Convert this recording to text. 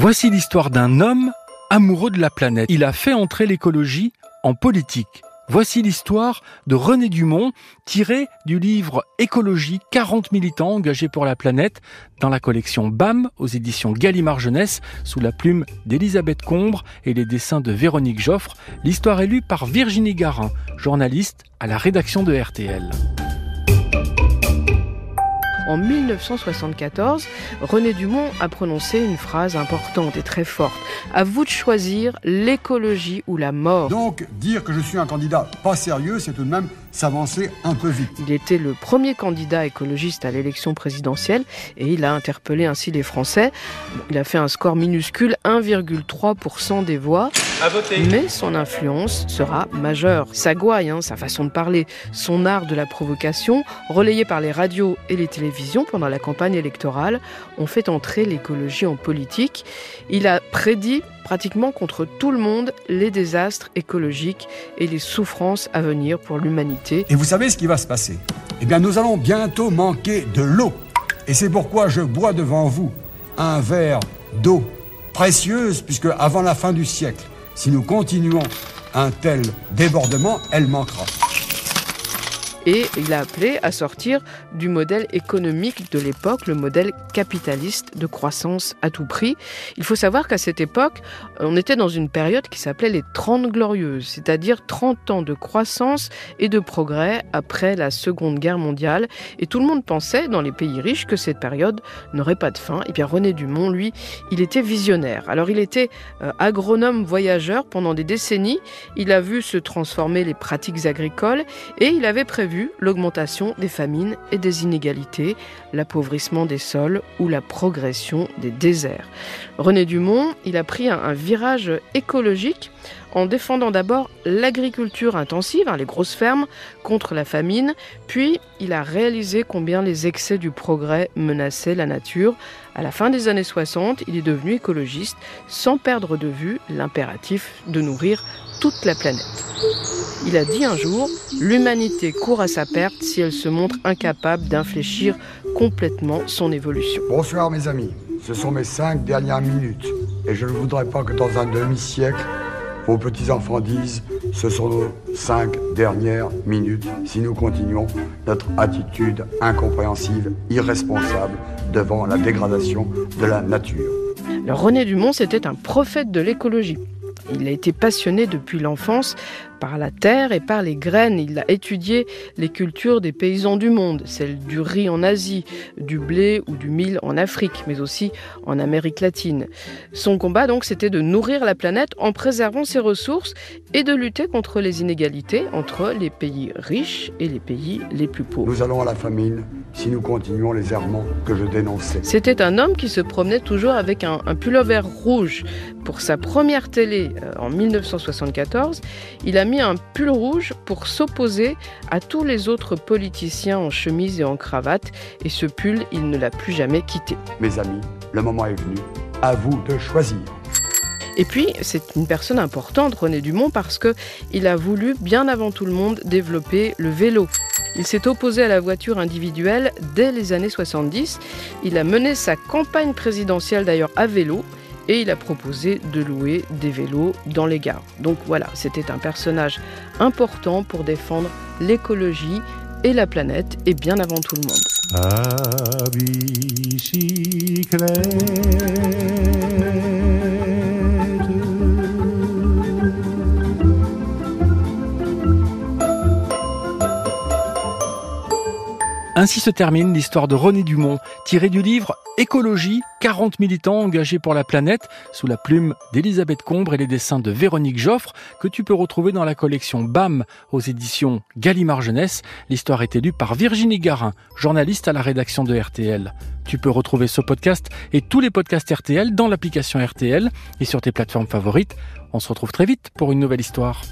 Voici l'histoire d'un homme amoureux de la planète. Il a fait entrer l'écologie en politique. Voici l'histoire de René Dumont, tirée du livre Écologie, 40 militants engagés pour la planète, dans la collection BAM aux éditions Gallimard Jeunesse, sous la plume d'Elisabeth Combre et les dessins de Véronique Joffre. L'histoire est lue par Virginie Garin, journaliste à la rédaction de RTL. En 1974, René Dumont a prononcé une phrase importante et très forte. À vous de choisir l'écologie ou la mort. Donc, dire que je suis un candidat pas sérieux, c'est tout de même s'avancer un peu vite. Il était le premier candidat écologiste à l'élection présidentielle et il a interpellé ainsi les Français. Il a fait un score minuscule, 1,3% des voix. Mais son influence sera majeure. Sa gouaille, hein, sa façon de parler, son art de la provocation, relayé par les radios et les télévisions pendant la campagne électorale, ont fait entrer l'écologie en politique. Il a prédit pratiquement contre tout le monde les désastres écologiques et les souffrances à venir pour l'humanité. Et vous savez ce qui va se passer? Eh bien, nous allons bientôt manquer de l'eau. Et c'est pourquoi je bois devant vous un verre d'eau précieuse, puisque avant la fin du siècle, si nous continuons un tel débordement, elle manquera et il a appelé à sortir du modèle économique de l'époque, le modèle capitaliste de croissance à tout prix. Il faut savoir qu'à cette époque, on était dans une période qui s'appelait les 30 glorieuses, c'est-à-dire 30 ans de croissance et de progrès après la Seconde Guerre mondiale. Et tout le monde pensait, dans les pays riches, que cette période n'aurait pas de fin. Et bien René Dumont, lui, il était visionnaire. Alors il était euh, agronome voyageur pendant des décennies. Il a vu se transformer les pratiques agricoles et il avait prévu l'augmentation des famines et des inégalités, l'appauvrissement des sols ou la progression des déserts. René Dumont, il a pris un, virage écologique en défendant d'abord l'agriculture intensive, hein, les grosses fermes, contre la famine, puis il a réalisé combien les excès du progrès menaçaient la nature. À la fin des années 60, il est devenu écologiste sans perdre de vue l'impératif de nourrir toute la planète. Il a dit un jour, l'humanité court à sa perte si elle se montre incapable d'infléchir complètement son évolution. Bonsoir mes amis, ce sont mes cinq dernières minutes et je ne voudrais pas que dans un demi-siècle, vos petits-enfants disent ce sont nos cinq dernières minutes si nous continuons notre attitude incompréhensive, irresponsable devant la dégradation de la nature. Le René Dumont, c'était un prophète de l'écologie. Il a été passionné depuis l'enfance par la terre et par les graines. Il a étudié les cultures des paysans du monde, celles du riz en Asie, du blé ou du mil en Afrique, mais aussi en Amérique latine. Son combat donc c'était de nourrir la planète en préservant ses ressources et de lutter contre les inégalités entre les pays riches et les pays les plus pauvres. Nous allons à la famine si nous continuons les errements que je dénonçais. C'était un homme qui se promenait toujours avec un, un pullover rouge. Pour sa première télé euh, en 1974, il a mis un pull rouge pour s'opposer à tous les autres politiciens en chemise et en cravate, et ce pull, il ne l'a plus jamais quitté. Mes amis, le moment est venu. À vous de choisir. Et puis, c'est une personne importante, René Dumont, parce que il a voulu, bien avant tout le monde, développer le vélo. Il s'est opposé à la voiture individuelle dès les années 70. Il a mené sa campagne présidentielle d'ailleurs à vélo et il a proposé de louer des vélos dans les gares. Donc voilà, c'était un personnage important pour défendre l'écologie et la planète et bien avant tout le monde. Ainsi se termine l'histoire de René Dumont, tirée du livre Écologie, 40 militants engagés pour la planète, sous la plume d'Elisabeth Combre et les dessins de Véronique Joffre, que tu peux retrouver dans la collection BAM aux éditions Gallimard Jeunesse. L'histoire est lue par Virginie Garin, journaliste à la rédaction de RTL. Tu peux retrouver ce podcast et tous les podcasts RTL dans l'application RTL et sur tes plateformes favorites. On se retrouve très vite pour une nouvelle histoire.